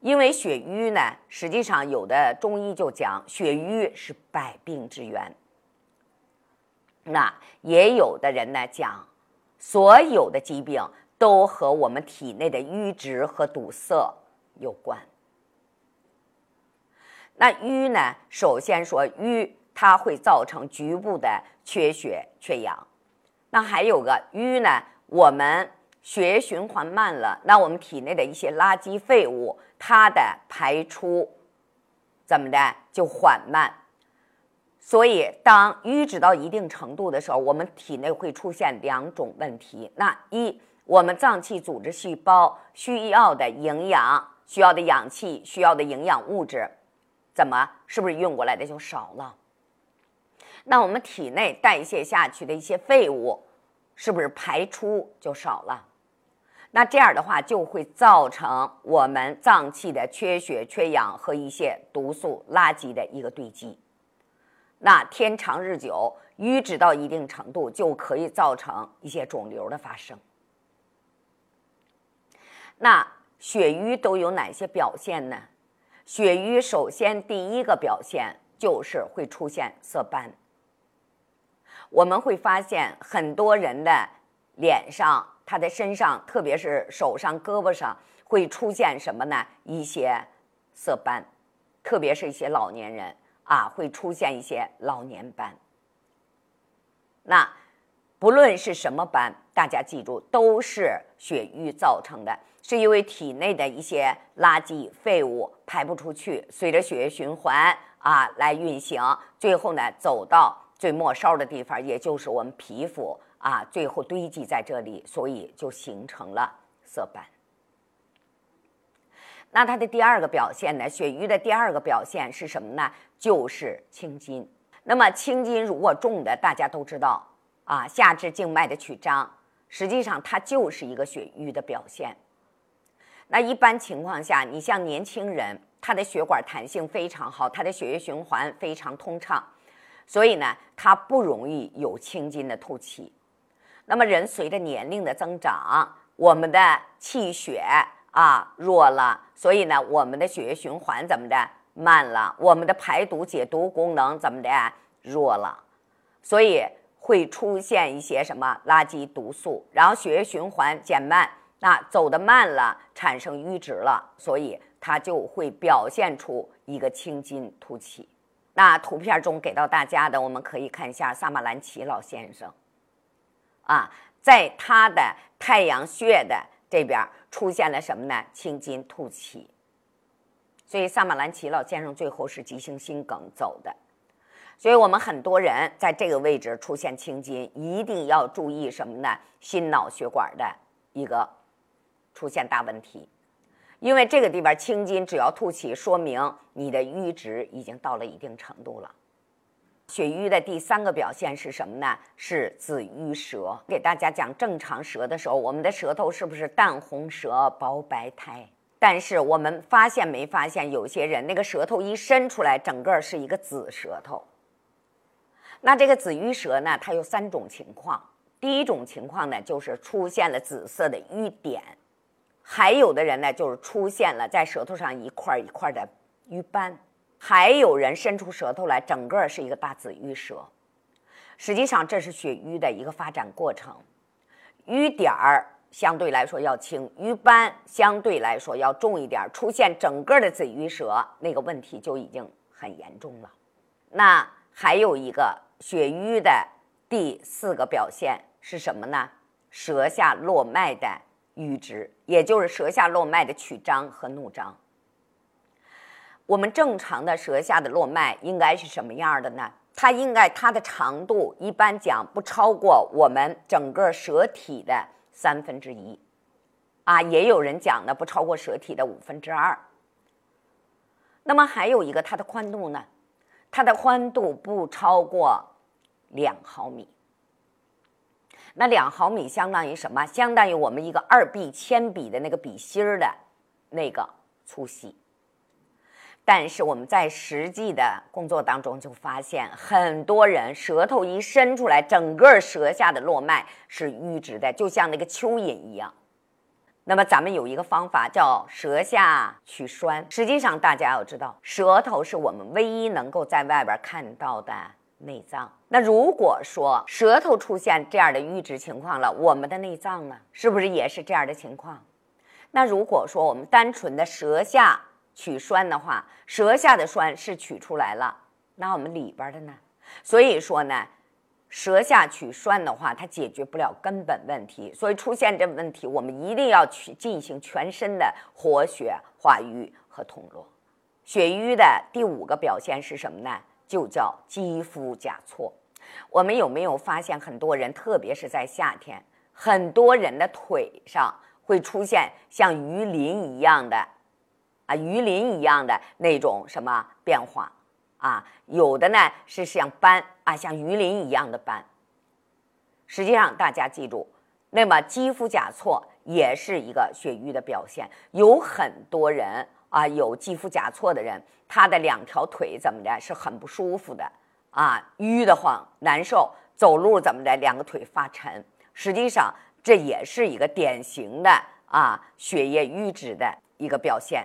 因为血瘀呢，实际上有的中医就讲血瘀是百病之源。那也有的人呢讲，所有的疾病都和我们体内的瘀滞和堵塞有关。那瘀呢，首先说瘀，它会造成局部的缺血缺氧。那还有个瘀呢，我们血液循环慢了，那我们体内的一些垃圾废物。它的排出怎么的就缓慢，所以当瘀滞到一定程度的时候，我们体内会出现两种问题。那一，我们脏器组织细胞需要的营养、需要的氧气、需要的营养物质，怎么是不是运过来的就少了？那我们体内代谢下去的一些废物，是不是排出就少了？那这样的话，就会造成我们脏器的缺血、缺氧和一些毒素、垃圾的一个堆积。那天长日久，瘀滞到一定程度，就可以造成一些肿瘤的发生。那血瘀都有哪些表现呢？血瘀首先第一个表现就是会出现色斑。我们会发现很多人的脸上。他的身上，特别是手上、胳膊上，会出现什么呢？一些色斑，特别是一些老年人啊，会出现一些老年斑。那不论是什么斑，大家记住，都是血瘀造成的，是因为体内的一些垃圾废物排不出去，随着血液循环啊来运行，最后呢走到最末梢的地方，也就是我们皮肤。啊，最后堆积在这里，所以就形成了色斑。那它的第二个表现呢？血瘀的第二个表现是什么呢？就是青筋。那么青筋如果重的，大家都知道啊，下肢静脉的曲张，实际上它就是一个血瘀的表现。那一般情况下，你像年轻人，他的血管弹性非常好，他的血液循环非常通畅，所以呢，他不容易有青筋的凸起。那么人随着年龄的增长，我们的气血啊弱了，所以呢，我们的血液循环怎么的慢了？我们的排毒解毒功能怎么的弱了？所以会出现一些什么垃圾毒素，然后血液循环减慢，那走得慢了，产生瘀滞了，所以它就会表现出一个青筋凸起。那图片中给到大家的，我们可以看一下萨马兰奇老先生。啊，在他的太阳穴的这边出现了什么呢？青筋凸起。所以萨马兰奇老先生最后是急性心梗走的。所以我们很多人在这个位置出现青筋，一定要注意什么呢？心脑血管的一个出现大问题。因为这个地方青筋只要凸起，说明你的瘀滞已经到了一定程度了。血瘀的第三个表现是什么呢？是紫瘀舌。给大家讲正常舌的时候，我们的舌头是不是淡红舌、薄白苔？但是我们发现没发现，有些人那个舌头一伸出来，整个是一个紫舌头。那这个紫瘀舌呢，它有三种情况。第一种情况呢，就是出现了紫色的瘀点；还有的人呢，就是出现了在舌头上一块一块的瘀斑。还有人伸出舌头来，整个是一个大紫瘀舌。实际上，这是血瘀的一个发展过程。瘀点儿相对来说要轻，瘀斑相对来说要重一点。出现整个的紫瘀舌，那个问题就已经很严重了。那还有一个血瘀的第四个表现是什么呢？舌下络脉的瘀滞，也就是舌下络脉的曲张和怒张。我们正常的舌下的络脉应该是什么样的呢？它应该它的长度一般讲不超过我们整个舌体的三分之一，啊，也有人讲的不超过舌体的五分之二。那么还有一个它的宽度呢？它的宽度不超过两毫米。那两毫米相当于什么？相当于我们一个二 B 铅笔的那个笔芯儿的那个粗细。但是我们在实际的工作当中就发现，很多人舌头一伸出来，整个舌下的络脉是瘀滞的，就像那个蚯蚓一样。那么咱们有一个方法叫舌下取栓。实际上，大家要知道，舌头是我们唯一能够在外边看到的内脏。那如果说舌头出现这样的瘀滞情况了，我们的内脏呢，是不是也是这样的情况？那如果说我们单纯的舌下取栓的话，舌下的栓是取出来了，那我们里边的呢？所以说呢。舌下取栓的话，它解决不了根本问题，所以出现这问题，我们一定要去进行全身的活血化瘀和通络。血瘀的第五个表现是什么呢？就叫肌肤甲错。我们有没有发现，很多人，特别是在夏天，很多人的腿上会出现像鱼鳞一样的啊，鱼鳞一样的那种什么变化？啊，有的呢是像斑啊，像鱼鳞一样的斑。实际上，大家记住，那么肌肤甲错也是一个血瘀的表现。有很多人啊，有肌肤甲错的人，他的两条腿怎么的，是很不舒服的啊，淤得慌，难受，走路怎么的，两个腿发沉。实际上，这也是一个典型的啊血液瘀滞的一个表现。